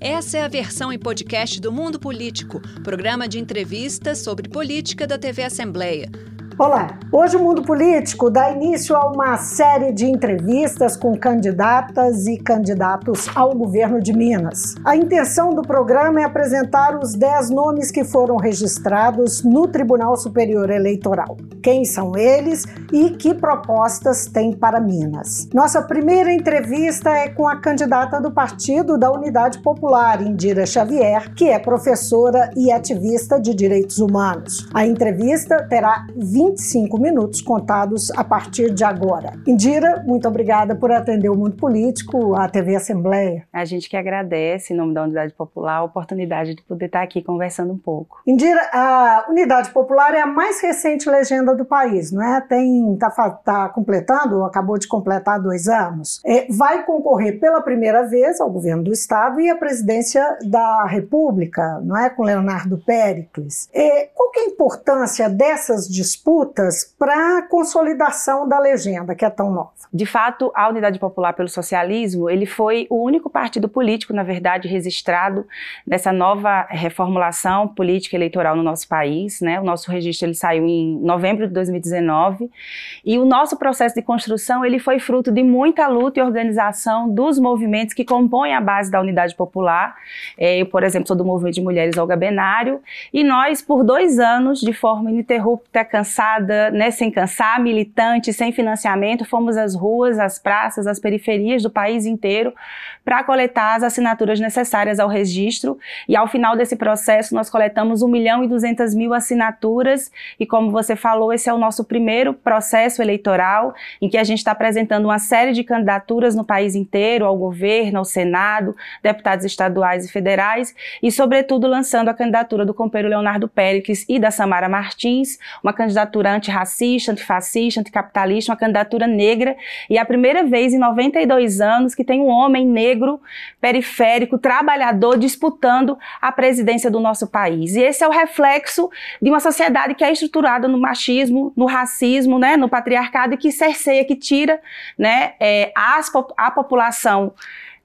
Essa é a versão em podcast do Mundo Político, programa de entrevistas sobre política da TV Assembleia. Olá! Hoje o Mundo Político dá início a uma série de entrevistas com candidatas e candidatos ao governo de Minas. A intenção do programa é apresentar os 10 nomes que foram registrados no Tribunal Superior Eleitoral. Quem são eles e que propostas têm para Minas? Nossa primeira entrevista é com a candidata do Partido da Unidade Popular, Indira Xavier, que é professora e ativista de direitos humanos. A entrevista terá 20 25 minutos contados a partir de agora. Indira, muito obrigada por atender o Mundo Político, a TV Assembleia. A gente que agradece, em nome da Unidade Popular, a oportunidade de poder estar aqui conversando um pouco. Indira, a Unidade Popular é a mais recente legenda do país, não é? Tem, tá, tá completando, acabou de completar dois anos. É, vai concorrer pela primeira vez ao governo do Estado e à presidência da República, não é? Com Leonardo Pericles. É, qual que é a importância dessas disputas lutas para a consolidação da legenda, que é tão nova. De fato, a Unidade Popular pelo Socialismo, ele foi o único partido político, na verdade, registrado nessa nova reformulação política eleitoral no nosso país, né? O nosso registro ele saiu em novembro de 2019 e o nosso processo de construção ele foi fruto de muita luta e organização dos movimentos que compõem a base da Unidade Popular. É, eu, por exemplo, sou do Movimento de Mulheres Olga Benário e nós, por dois anos, de forma ininterrupta, cansada né, sem cansar, militante, sem financiamento, fomos às ruas, às praças, às periferias do país inteiro para coletar as assinaturas necessárias ao registro. E ao final desse processo, nós coletamos 1 milhão e 200 mil assinaturas. E como você falou, esse é o nosso primeiro processo eleitoral em que a gente está apresentando uma série de candidaturas no país inteiro, ao governo, ao Senado, deputados estaduais e federais, e, sobretudo, lançando a candidatura do companheiro Leonardo Péricles e da Samara Martins, uma candidatura candidatura antirracista, antifascista, anticapitalista, uma candidatura negra, e é a primeira vez em 92 anos que tem um homem negro, periférico, trabalhador, disputando a presidência do nosso país. E esse é o reflexo de uma sociedade que é estruturada no machismo, no racismo, né, no patriarcado, e que cerceia, que tira né, é, a população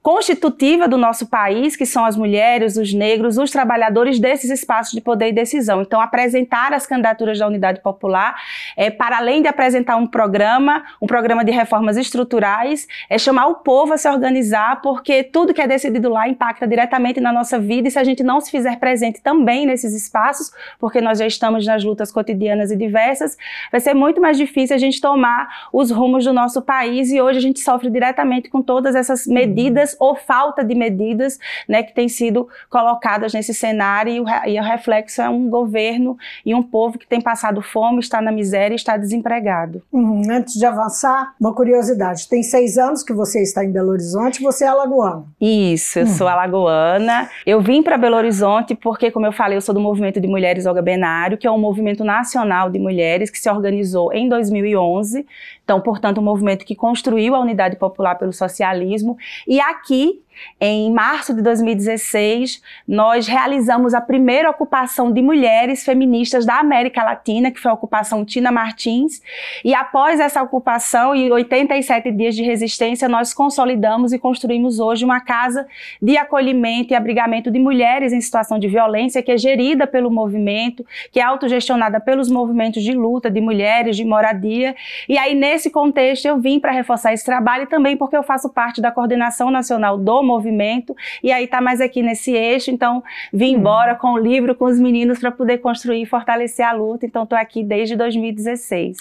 constitutiva do nosso país, que são as mulheres, os negros, os trabalhadores desses espaços de poder e decisão. Então, apresentar as candidaturas da Unidade Popular, é, para além de apresentar um programa, um programa de reformas estruturais, é chamar o povo a se organizar, porque tudo que é decidido lá impacta diretamente na nossa vida e se a gente não se fizer presente também nesses espaços, porque nós já estamos nas lutas cotidianas e diversas, vai ser muito mais difícil a gente tomar os rumos do nosso país e hoje a gente sofre diretamente com todas essas medidas ou falta de medidas né, que têm sido colocadas nesse cenário e o, e o reflexo é um governo e um povo que tem passado fome, está na miséria e está desempregado. Uhum. Antes de avançar, uma curiosidade: tem seis anos que você está em Belo Horizonte, você é alagoana. Isso, eu uhum. sou alagoana. Eu vim para Belo Horizonte porque, como eu falei, eu sou do movimento de mulheres Olga Benário, que é um movimento nacional de mulheres que se organizou em 2011. Então, portanto, um movimento que construiu a unidade popular pelo socialismo. E aqui aqui em março de 2016, nós realizamos a primeira ocupação de mulheres feministas da América Latina, que foi a ocupação Tina Martins. E após essa ocupação e 87 dias de resistência, nós consolidamos e construímos hoje uma casa de acolhimento e abrigamento de mulheres em situação de violência, que é gerida pelo movimento, que é autogestionada pelos movimentos de luta de mulheres, de moradia. E aí, nesse contexto, eu vim para reforçar esse trabalho e também porque eu faço parte da coordenação nacional do movimento, e aí tá mais aqui nesse eixo, então vim hum. embora com o livro, com os meninos para poder construir e fortalecer a luta, então estou aqui desde 2016.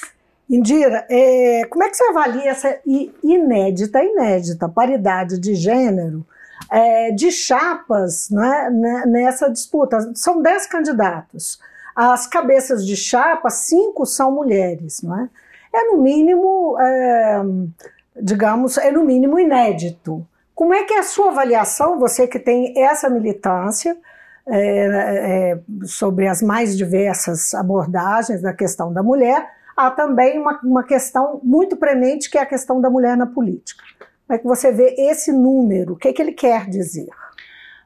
Indira, é, como é que você avalia essa inédita, inédita paridade de gênero é, de chapas né, nessa disputa? São dez candidatos. As cabeças de chapa, cinco são mulheres, não é? É no mínimo, é, digamos, é no mínimo inédito. Como é que é a sua avaliação, você que tem essa militância é, é, sobre as mais diversas abordagens da questão da mulher, há também uma, uma questão muito premente que é a questão da mulher na política. Como é que você vê esse número? O que, é que ele quer dizer?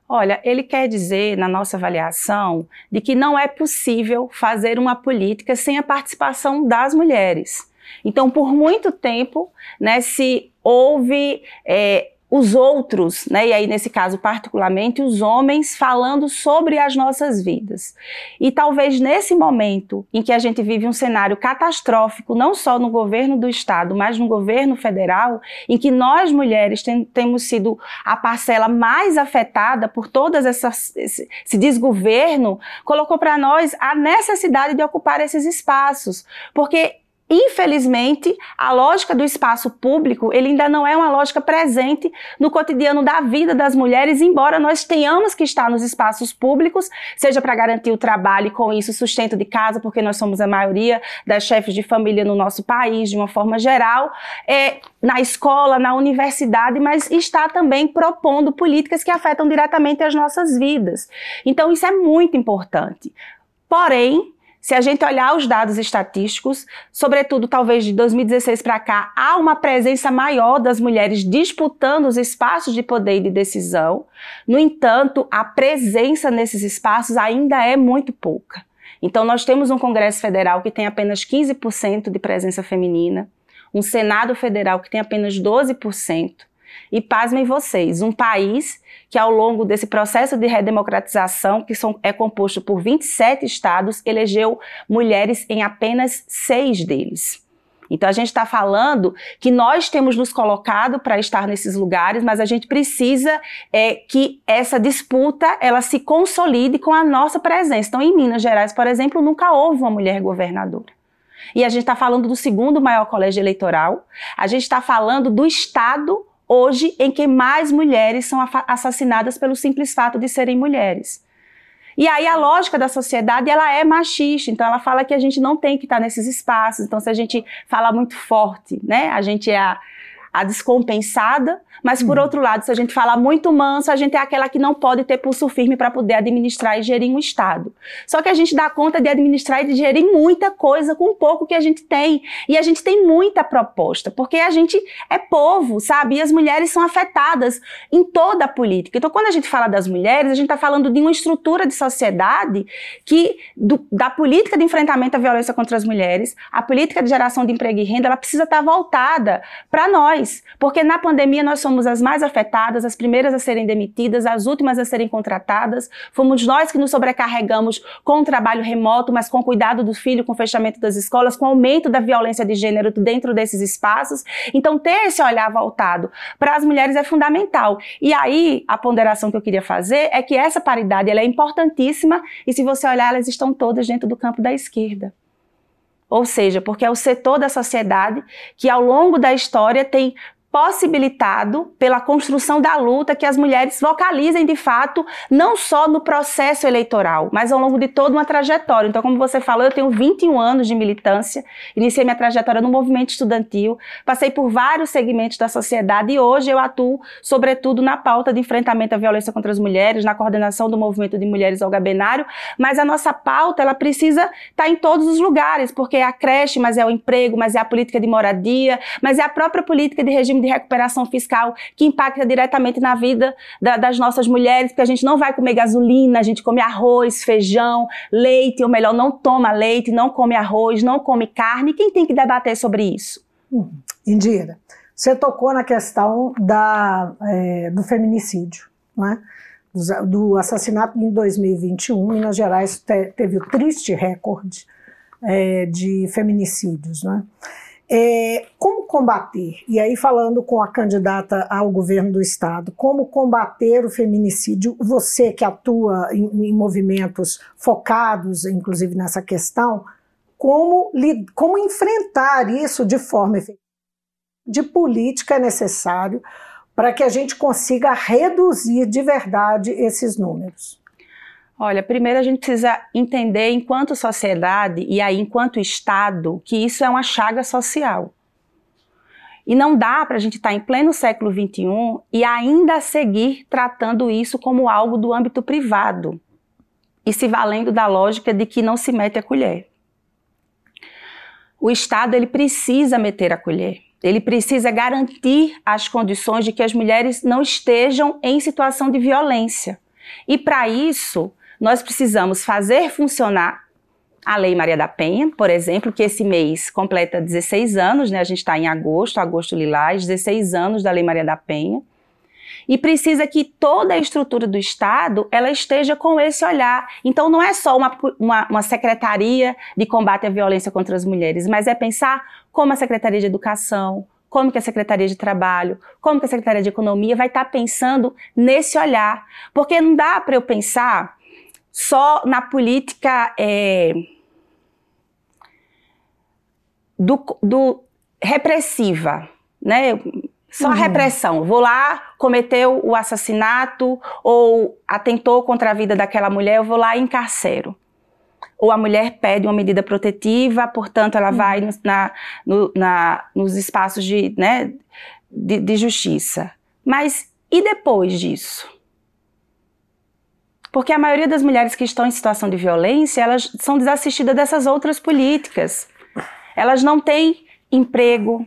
Olha, ele quer dizer, na nossa avaliação, de que não é possível fazer uma política sem a participação das mulheres. Então, por muito tempo, né, se houve é, os outros, né, e aí nesse caso particularmente os homens falando sobre as nossas vidas. E talvez nesse momento em que a gente vive um cenário catastrófico, não só no governo do estado, mas no governo federal, em que nós mulheres tem, temos sido a parcela mais afetada por todas essas esse, esse desgoverno, colocou para nós a necessidade de ocupar esses espaços, porque Infelizmente, a lógica do espaço público, ele ainda não é uma lógica presente no cotidiano da vida das mulheres, embora nós tenhamos que estar nos espaços públicos, seja para garantir o trabalho e com isso sustento de casa, porque nós somos a maioria das chefes de família no nosso país, de uma forma geral, é, na escola, na universidade, mas está também propondo políticas que afetam diretamente as nossas vidas. Então, isso é muito importante. Porém, se a gente olhar os dados estatísticos, sobretudo talvez de 2016 para cá, há uma presença maior das mulheres disputando os espaços de poder e de decisão. No entanto, a presença nesses espaços ainda é muito pouca. Então, nós temos um Congresso Federal que tem apenas 15% de presença feminina, um Senado Federal que tem apenas 12%. E pasmem vocês, um país que ao longo desse processo de redemocratização, que são, é composto por 27 estados, elegeu mulheres em apenas seis deles. Então a gente está falando que nós temos nos colocado para estar nesses lugares, mas a gente precisa é, que essa disputa ela se consolide com a nossa presença. Então, em Minas Gerais, por exemplo, nunca houve uma mulher governadora. E a gente está falando do segundo maior colégio eleitoral. A gente está falando do estado hoje em que mais mulheres são assassinadas pelo simples fato de serem mulheres. E aí a lógica da sociedade, ela é machista, então ela fala que a gente não tem que estar nesses espaços. Então se a gente fala muito forte, né, a gente é a, a descompensada, mas por hum. outro lado, se a gente fala muito manso, a gente é aquela que não pode ter pulso firme para poder administrar e gerir um Estado. Só que a gente dá conta de administrar e de gerir muita coisa com o pouco que a gente tem. E a gente tem muita proposta, porque a gente é povo, sabe? E as mulheres são afetadas em toda a política. Então, quando a gente fala das mulheres, a gente está falando de uma estrutura de sociedade que, do, da política de enfrentamento à violência contra as mulheres, a política de geração de emprego e renda, ela precisa estar tá voltada para nós. Porque na pandemia nós somos as mais afetadas, as primeiras a serem demitidas, as últimas a serem contratadas. Fomos nós que nos sobrecarregamos com o trabalho remoto, mas com cuidado do filho, com o fechamento das escolas, com o aumento da violência de gênero dentro desses espaços. Então, ter esse olhar voltado para as mulheres é fundamental. E aí, a ponderação que eu queria fazer é que essa paridade ela é importantíssima e se você olhar, elas estão todas dentro do campo da esquerda. Ou seja, porque é o setor da sociedade que ao longo da história tem possibilitado pela construção da luta que as mulheres vocalizem de fato, não só no processo eleitoral, mas ao longo de toda uma trajetória. Então, como você falou, eu tenho 21 anos de militância, iniciei minha trajetória no movimento estudantil, passei por vários segmentos da sociedade e hoje eu atuo, sobretudo, na pauta de enfrentamento à violência contra as mulheres, na coordenação do movimento de mulheres ao gabenário, mas a nossa pauta, ela precisa estar tá em todos os lugares, porque é a creche, mas é o emprego, mas é a política de moradia, mas é a própria política de regime de de recuperação fiscal que impacta diretamente na vida da, das nossas mulheres, porque a gente não vai comer gasolina, a gente come arroz, feijão, leite, ou melhor, não toma leite, não come arroz, não come carne. Quem tem que debater sobre isso? Hum, Indira, você tocou na questão da, é, do feminicídio, não é? do assassinato em 2021, Minas Gerais te, teve o triste recorde é, de feminicídios. Né? É, como combater? E aí, falando com a candidata ao governo do Estado, como combater o feminicídio? Você que atua em, em movimentos focados, inclusive nessa questão, como, como enfrentar isso de forma efetiva? De política é necessário para que a gente consiga reduzir de verdade esses números. Olha, primeiro a gente precisa entender, enquanto sociedade e aí enquanto Estado, que isso é uma chaga social. E não dá para a gente estar tá em pleno século XXI e ainda seguir tratando isso como algo do âmbito privado e se valendo da lógica de que não se mete a colher. O Estado ele precisa meter a colher. Ele precisa garantir as condições de que as mulheres não estejam em situação de violência. E para isso, nós precisamos fazer funcionar a Lei Maria da Penha, por exemplo, que esse mês completa 16 anos, né? A gente está em agosto, agosto lilás, 16 anos da Lei Maria da Penha. e precisa que toda a estrutura do Estado ela esteja com esse olhar. Então não é só uma, uma, uma, secretaria de combate à violência contra as mulheres, mas é pensar como a Secretaria de Educação, como que a Secretaria de Trabalho, como que a Secretaria de Economia vai estar tá pensando nesse olhar. Porque não dá para eu pensar só na política é, do, do repressiva, né? Só uhum. a repressão. Vou lá, cometeu o assassinato ou atentou contra a vida daquela mulher, eu vou lá e encarcero. Ou a mulher pede uma medida protetiva, portanto, ela uhum. vai na, no, na, nos espaços de, né, de, de justiça. Mas e depois disso? Porque a maioria das mulheres que estão em situação de violência, elas são desassistidas dessas outras políticas. Elas não têm emprego,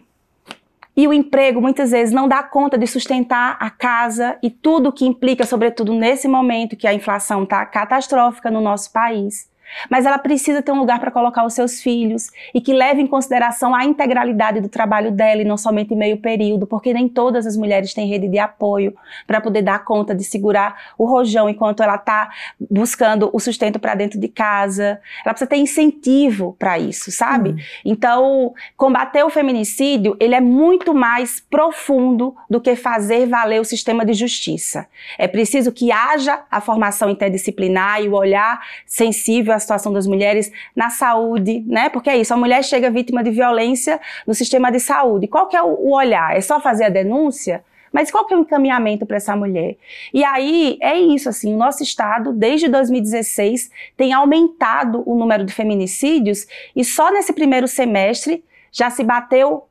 e o emprego muitas vezes não dá conta de sustentar a casa e tudo que implica, sobretudo nesse momento que a inflação está catastrófica no nosso país mas ela precisa ter um lugar para colocar os seus filhos e que leve em consideração a integralidade do trabalho dela e não somente meio período, porque nem todas as mulheres têm rede de apoio para poder dar conta de segurar o rojão enquanto ela está buscando o sustento para dentro de casa. Ela precisa ter incentivo para isso, sabe? Hum. Então, combater o feminicídio, ele é muito mais profundo do que fazer valer o sistema de justiça. É preciso que haja a formação interdisciplinar e o olhar sensível situação das mulheres na saúde, né? Porque é isso, a mulher chega vítima de violência no sistema de saúde. Qual que é o olhar? É só fazer a denúncia? Mas qual que é o encaminhamento para essa mulher? E aí é isso, assim, o nosso estado, desde 2016, tem aumentado o número de feminicídios e só nesse primeiro semestre já se bateu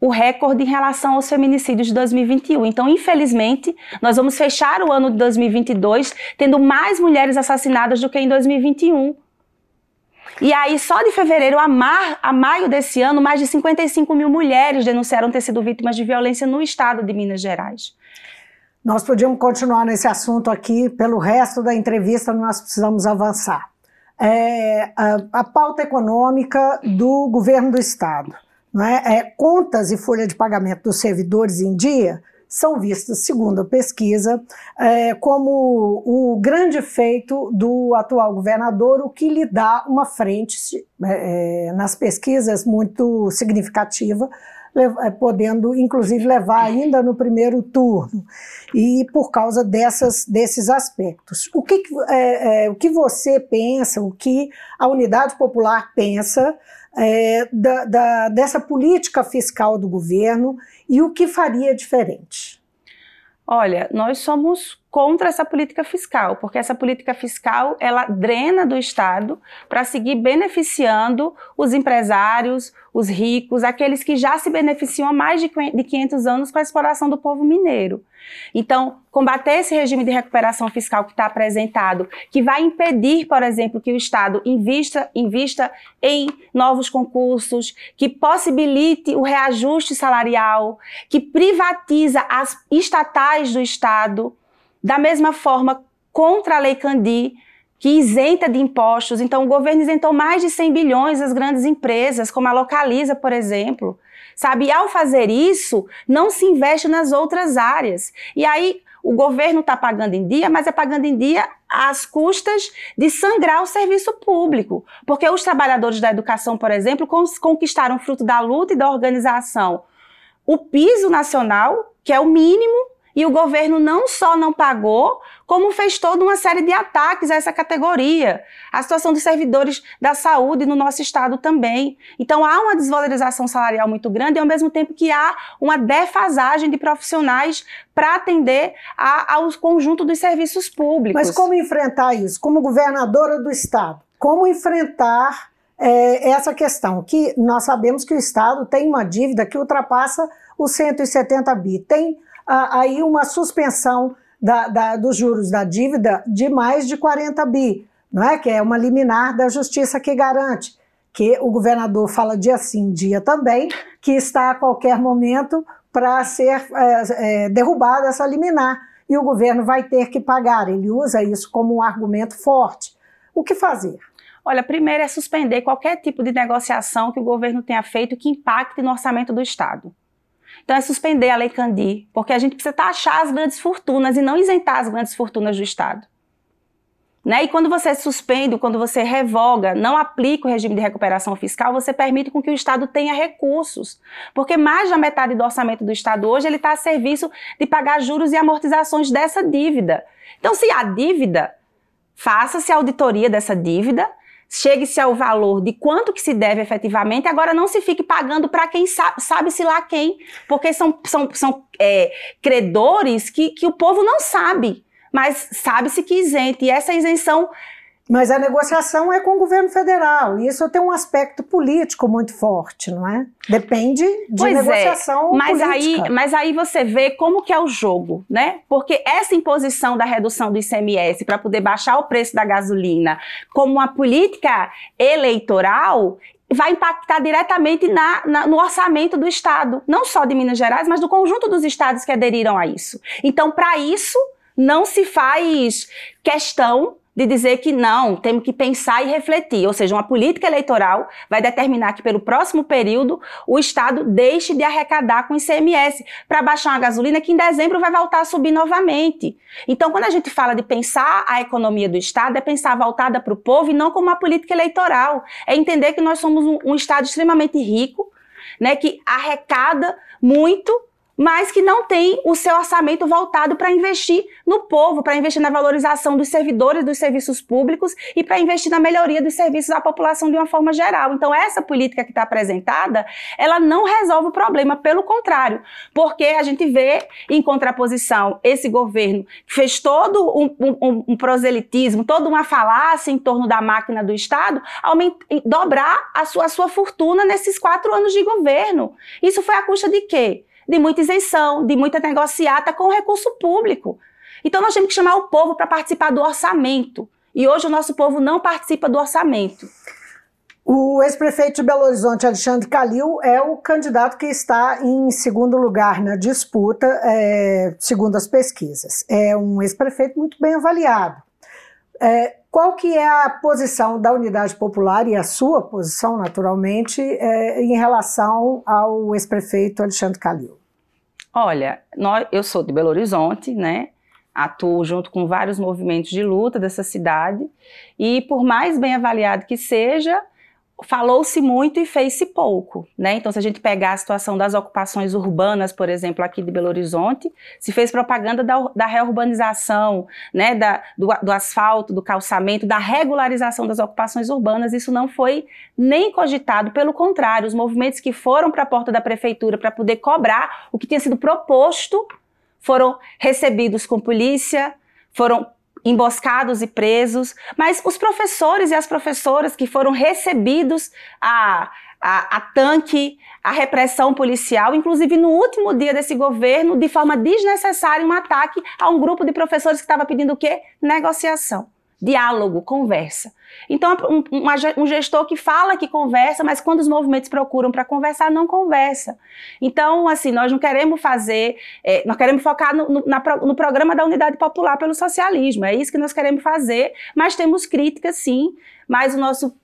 o recorde em relação aos feminicídios de 2021. Então, infelizmente, nós vamos fechar o ano de 2022 tendo mais mulheres assassinadas do que em 2021. E aí, só de fevereiro a, mar, a maio desse ano, mais de 55 mil mulheres denunciaram ter sido vítimas de violência no estado de Minas Gerais. Nós podíamos continuar nesse assunto aqui, pelo resto da entrevista nós precisamos avançar. É, a, a pauta econômica do governo do estado. Não é? É, contas e folha de pagamento dos servidores em dia são vistas, segundo a pesquisa, é, como o grande feito do atual governador, o que lhe dá uma frente, é, é nas pesquisas, muito significativa, é, podendo inclusive levar ainda no primeiro turno, e por causa dessas, desses aspectos. O que, é, é, o que você pensa, o que a Unidade Popular pensa é, da, da, dessa política fiscal do governo e o que faria diferente? Olha, nós somos contra essa política fiscal, porque essa política fiscal ela drena do Estado para seguir beneficiando os empresários, os ricos, aqueles que já se beneficiam há mais de 500 anos com a exploração do povo mineiro. Então, combater esse regime de recuperação fiscal que está apresentado, que vai impedir, por exemplo, que o Estado invista, invista em novos concursos, que possibilite o reajuste salarial, que privatiza as estatais do Estado, da mesma forma, contra a Lei Candi, que isenta de impostos. Então, o governo isentou mais de 100 bilhões das grandes empresas, como a Localiza, por exemplo. Sabe? E ao fazer isso, não se investe nas outras áreas. E aí, o governo está pagando em dia, mas é pagando em dia às custas de sangrar o serviço público. Porque os trabalhadores da educação, por exemplo, conquistaram fruto da luta e da organização o piso nacional, que é o mínimo e o governo não só não pagou, como fez toda uma série de ataques a essa categoria. A situação dos servidores da saúde no nosso estado também. Então há uma desvalorização salarial muito grande, e ao mesmo tempo que há uma defasagem de profissionais para atender a, ao conjunto dos serviços públicos. Mas como enfrentar isso? Como governadora do estado, como enfrentar é, essa questão? Que nós sabemos que o estado tem uma dívida que ultrapassa os 170 bi. Tem aí uma suspensão da, da, dos juros da dívida de mais de 40 bi, não é? que é uma liminar da justiça que garante que o governador fala dia sim, dia também, que está a qualquer momento para ser é, é, derrubada essa liminar e o governo vai ter que pagar. Ele usa isso como um argumento forte. O que fazer? Olha, primeiro é suspender qualquer tipo de negociação que o governo tenha feito que impacte no orçamento do Estado. Então é suspender a Lei Candir, porque a gente precisa taxar as grandes fortunas e não isentar as grandes fortunas do Estado. Né? E quando você suspende, quando você revoga, não aplica o regime de recuperação fiscal, você permite com que o Estado tenha recursos. Porque mais da metade do orçamento do Estado hoje ele está a serviço de pagar juros e amortizações dessa dívida. Então, se há dívida, faça-se auditoria dessa dívida, chegue-se ao valor de quanto que se deve efetivamente, agora não se fique pagando para quem sabe, sabe-se lá quem, porque são, são, são é, credores que, que o povo não sabe mas sabe-se que isente. E essa isenção mas a negociação é com o governo federal. E isso tem um aspecto político muito forte, não é? Depende de pois é, negociação é, mas política. Aí, mas aí você vê como que é o jogo, né? Porque essa imposição da redução do ICMS para poder baixar o preço da gasolina como uma política eleitoral, vai impactar diretamente na, na, no orçamento do Estado, não só de Minas Gerais, mas do conjunto dos estados que aderiram a isso. Então, para isso, não se faz questão de dizer que não, temos que pensar e refletir. Ou seja, uma política eleitoral vai determinar que, pelo próximo período, o Estado deixe de arrecadar com ICMS para baixar uma gasolina que em dezembro vai voltar a subir novamente. Então, quando a gente fala de pensar a economia do Estado, é pensar voltada para o povo e não como uma política eleitoral. É entender que nós somos um, um Estado extremamente rico, né, que arrecada muito mas que não tem o seu orçamento voltado para investir no povo, para investir na valorização dos servidores dos serviços públicos e para investir na melhoria dos serviços à população de uma forma geral. Então, essa política que está apresentada, ela não resolve o problema, pelo contrário, porque a gente vê em contraposição esse governo que fez todo um, um, um proselitismo, toda uma falácia em torno da máquina do Estado, aumentar, dobrar a sua, a sua fortuna nesses quatro anos de governo. Isso foi a custa de quê? De muita isenção, de muita negociata com recurso público. Então nós temos que chamar o povo para participar do orçamento. E hoje o nosso povo não participa do orçamento. O ex-prefeito de Belo Horizonte, Alexandre Calil, é o candidato que está em segundo lugar na disputa, é, segundo as pesquisas. É um ex-prefeito muito bem avaliado. É, qual que é a posição da Unidade Popular e a sua posição, naturalmente, é, em relação ao ex-prefeito Alexandre Calil? Olha, nós, eu sou de Belo Horizonte, né? Atuo junto com vários movimentos de luta dessa cidade e, por mais bem avaliado que seja, falou-se muito e fez-se pouco, né? Então, se a gente pegar a situação das ocupações urbanas, por exemplo, aqui de Belo Horizonte, se fez propaganda da, da reurbanização, né? Da, do, do, asfalto, do calçamento, da regularização das ocupações urbanas, isso não foi nem cogitado, pelo contrário, os movimentos que foram para a porta da prefeitura para poder cobrar o que tinha sido proposto foram recebidos com polícia, foram emboscados e presos, mas os professores e as professoras que foram recebidos a, a, a, tanque, a repressão policial, inclusive no último dia desse governo, de forma desnecessária, um ataque a um grupo de professores que estava pedindo o quê? Negociação diálogo, conversa. Então, um, um, gestor que fala que conversa, mas quando os movimentos procuram para conversar, não conversa. Então, assim, nós não queremos fazer, é, nós queremos focar no, no, na, no, programa da Unidade Popular pelo Socialismo, é isso que nós queremos fazer, mas temos críticas, sim, mas o nosso,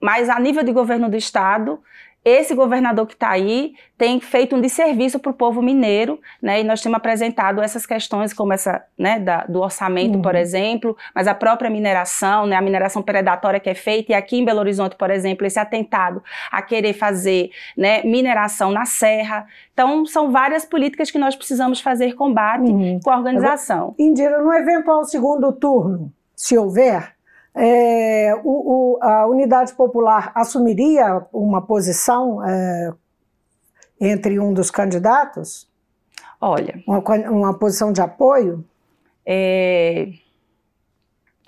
mas a nível de governo do Estado, esse governador que está aí tem feito um desserviço para o povo mineiro, né? E nós temos apresentado essas questões, como essa, né, da, do orçamento, uhum. por exemplo, mas a própria mineração, né, a mineração predatória que é feita, e aqui em Belo Horizonte, por exemplo, esse atentado a querer fazer né, mineração na serra. Então, são várias políticas que nós precisamos fazer combate uhum. com a organização. Indira, no eventual segundo turno, se houver, é, o, o, a Unidade Popular assumiria uma posição é, entre um dos candidatos? Olha. Uma, uma posição de apoio? É,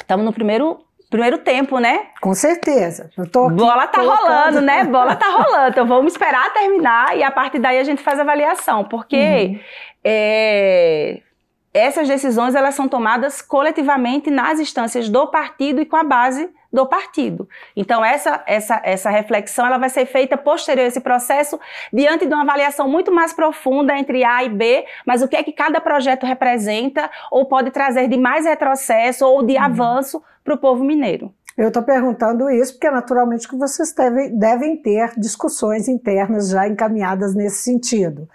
estamos no primeiro primeiro tempo, né? Com certeza. Bola tá colocando... rolando, né? Bola tá rolando. Então vamos esperar terminar e a partir daí a gente faz a avaliação, porque uhum. é, essas decisões elas são tomadas coletivamente nas instâncias do partido e com a base do partido. Então essa essa essa reflexão ela vai ser feita posterior a esse processo diante de uma avaliação muito mais profunda entre A e B, mas o que é que cada projeto representa ou pode trazer de mais retrocesso ou de uhum. avanço para o povo mineiro. Eu estou perguntando isso porque, naturalmente, que vocês devem, devem ter discussões internas já encaminhadas nesse sentido.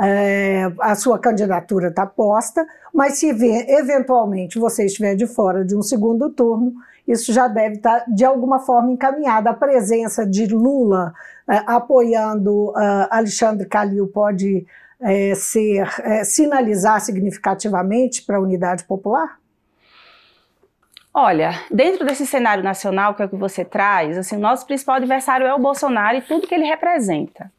É, a sua candidatura está posta, mas se eventualmente você estiver de fora de um segundo turno, isso já deve estar tá, de alguma forma encaminhado. A presença de Lula é, apoiando uh, Alexandre Calil pode é, ser é, sinalizar significativamente para a unidade popular? Olha, dentro desse cenário nacional que é o que você traz, assim, nosso principal adversário é o Bolsonaro e tudo que ele representa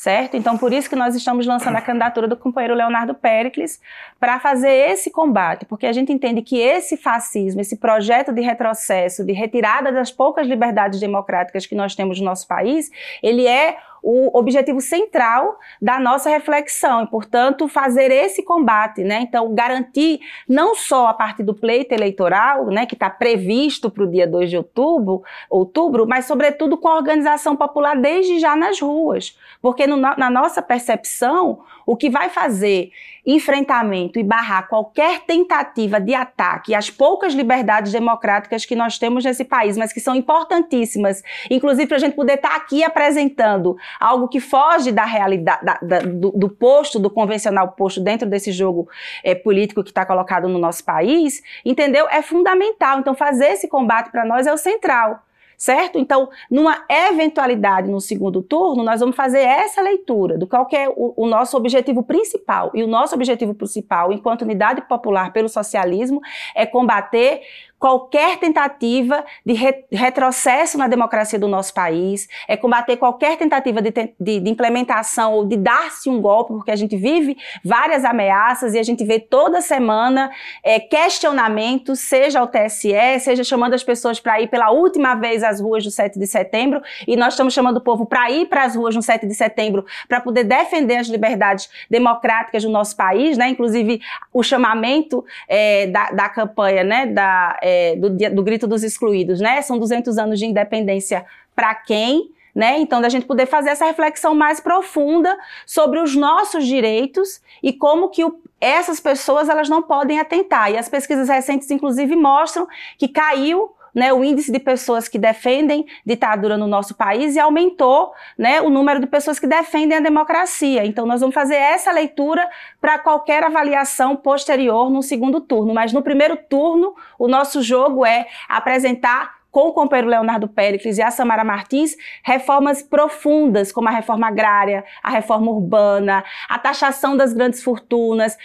certo? Então, por isso que nós estamos lançando a candidatura do companheiro Leonardo Pericles para fazer esse combate, porque a gente entende que esse fascismo, esse projeto de retrocesso, de retirada das poucas liberdades democráticas que nós temos no nosso país, ele é o objetivo central da nossa reflexão e, portanto, fazer esse combate, né? Então, garantir não só a partir do pleito eleitoral, né, que está previsto para o dia 2 de outubro, outubro, mas, sobretudo, com a organização popular desde já nas ruas. Porque, no, na nossa percepção, o que vai fazer enfrentamento e barrar qualquer tentativa de ataque às poucas liberdades democráticas que nós temos nesse país, mas que são importantíssimas, inclusive para a gente poder estar tá aqui apresentando algo que foge da realidade, da, da, do, do, posto, do convencional posto dentro desse jogo é, político que está colocado no nosso país, entendeu? É fundamental. Então, fazer esse combate para nós é o central certo? Então, numa eventualidade no segundo turno, nós vamos fazer essa leitura do qual é o, o, nosso objetivo principal. E o nosso objetivo principal, enquanto unidade popular pelo socialismo, é combater qualquer tentativa de re retrocesso na democracia do nosso país, é combater qualquer tentativa de, de, de implementação ou de dar-se um golpe, porque a gente vive várias ameaças e a gente vê toda semana é, questionamentos, seja ao TSE, seja chamando as pessoas para ir pela última vez às ruas do 7 de setembro, e nós estamos chamando o povo para ir para as ruas no 7 de setembro para poder defender as liberdades democráticas do nosso país, né? inclusive o chamamento é, da, da campanha né? da, é, do, do grito dos excluídos, né? São 200 anos de independência para quem? Né? Então, da gente poder fazer essa reflexão mais profunda sobre os nossos direitos e como que o, essas pessoas elas não podem atentar. E as pesquisas recentes, inclusive, mostram que caiu né, o índice de pessoas que defendem ditadura no nosso país e aumentou né, o número de pessoas que defendem a democracia. Então, nós vamos fazer essa leitura para qualquer avaliação posterior no segundo turno. Mas no primeiro turno, o nosso jogo é apresentar com o companheiro Leonardo Péricles e a Samara Martins, reformas profundas, como a reforma agrária, a reforma urbana, a taxação das grandes fortunas,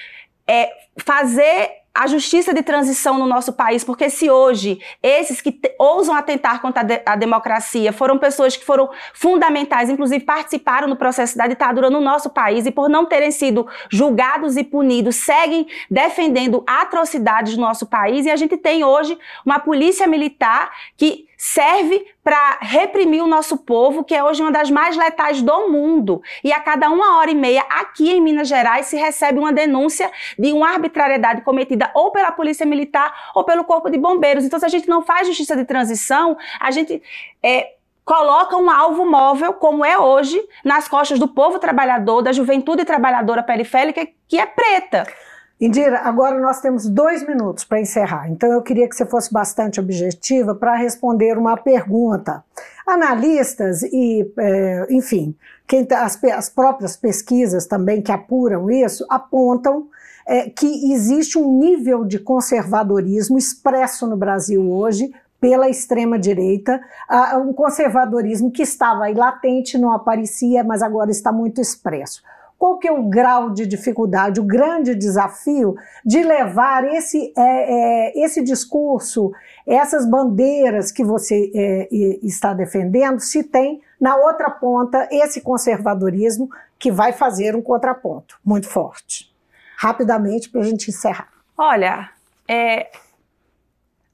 é, fazer a justiça de transição no nosso país, porque se hoje esses que ousam atentar contra a, de a, democracia foram pessoas que foram fundamentais, inclusive participaram no processo da ditadura no nosso país e por não terem sido julgados e punidos, seguem defendendo atrocidades no nosso país. E a gente tem hoje uma polícia militar que serve para reprimir o nosso povo, que é hoje uma das mais letais do mundo. E a cada uma hora e meia, aqui em Minas Gerais, se recebe uma denúncia de uma arbitrariedade cometida ou pela Polícia Militar ou pelo Corpo de Bombeiros. Então, se a gente não faz justiça de transição, a gente. É, coloca um alvo móvel, como é hoje, nas costas do povo trabalhador, da juventude trabalhadora periférica, que é preta. Indira, agora nós temos dois minutos para encerrar, então eu queria que você fosse bastante objetiva para responder uma pergunta. Analistas e, é, enfim, quem, tá, as, as, próprias pesquisas também que apuram isso apontam é, que existe um nível de conservadorismo expresso no Brasil hoje pela extrema-direita, um conservadorismo que estava aí latente, não aparecia, mas agora está muito expresso. Qual que é o grau de dificuldade, o grande desafio de levar esse, é, é, esse discurso, essas bandeiras que você é, está defendendo, se tem na outra ponta esse conservadorismo que vai fazer um contraponto muito forte? Rapidamente, para a gente encerrar. Olha, é,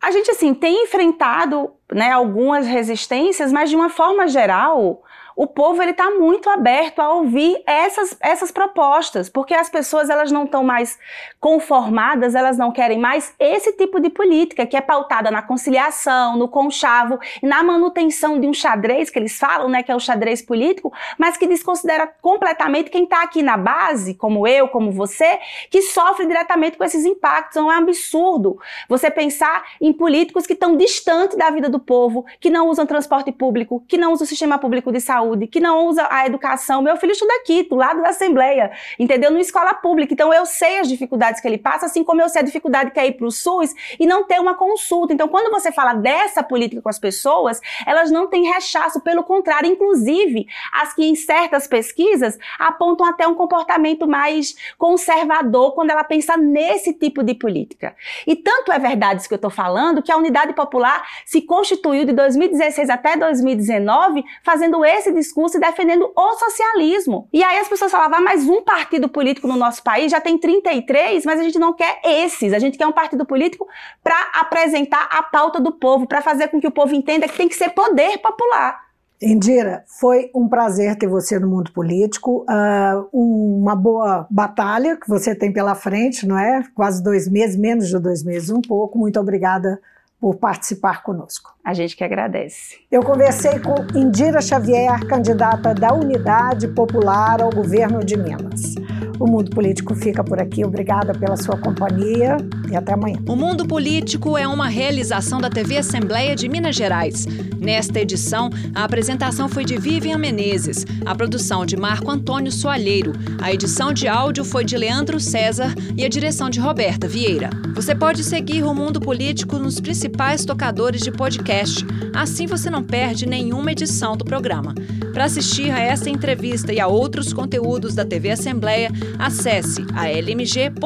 a gente assim tem enfrentado né, algumas resistências, mas de uma forma geral, o povo ele está muito aberto a ouvir essas, essas propostas, porque as pessoas elas não estão mais conformadas, elas não querem mais esse tipo de política que é pautada na conciliação, no conchavo na manutenção de um xadrez que eles falam, né, que é o xadrez político, mas que desconsidera completamente quem está aqui na base, como eu, como você, que sofre diretamente com esses impactos. Então, é um absurdo você pensar em políticos que estão distantes da vida do povo, que não usam transporte público, que não usam o sistema público de saúde saúde, que não usa a educação. Meu filho estuda aqui, do lado da Assembleia, entendeu? Numa escola pública. Então eu sei as dificuldades que ele passa, assim como eu sei a dificuldade que é ir para o SUS e não ter uma consulta. Então, quando você fala dessa política com as pessoas, elas não têm rechaço, pelo contrário, inclusive as que em certas pesquisas apontam até um comportamento mais conservador quando ela pensa nesse tipo de política. E tanto é verdade isso que eu estou falando que a Unidade Popular se constituiu de 2016 até 2019 fazendo esse discurso e defendendo o socialismo. E aí as pessoas falavam, ah, mas um partido político no nosso país já tem 33, mas a gente não quer esses. A gente quer um partido político para apresentar a pauta do povo, para fazer com que o povo entenda que tem que ser poder popular. Indira, foi um prazer ter você no mundo político, uh, uma boa batalha que você tem pela frente, não é? Quase dois meses, menos de dois meses, um pouco. Muito obrigada por participar conosco. A gente que agradece. Eu conversei com Indira Xavier, candidata da Unidade Popular ao governo de Minas. O Mundo Político fica por aqui. Obrigada pela sua companhia e até amanhã. O Mundo Político é uma realização da TV Assembleia de Minas Gerais. Nesta edição, a apresentação foi de Vivian Menezes, a produção de Marco Antônio Soalheiro, a edição de áudio foi de Leandro César e a direção de Roberta Vieira. Você pode seguir o Mundo Político nos principais tocadores de podcast. Assim você não perde nenhuma edição do programa. Para assistir a essa entrevista e a outros conteúdos da TV Assembleia, acesse a lmg.gov.br/tv.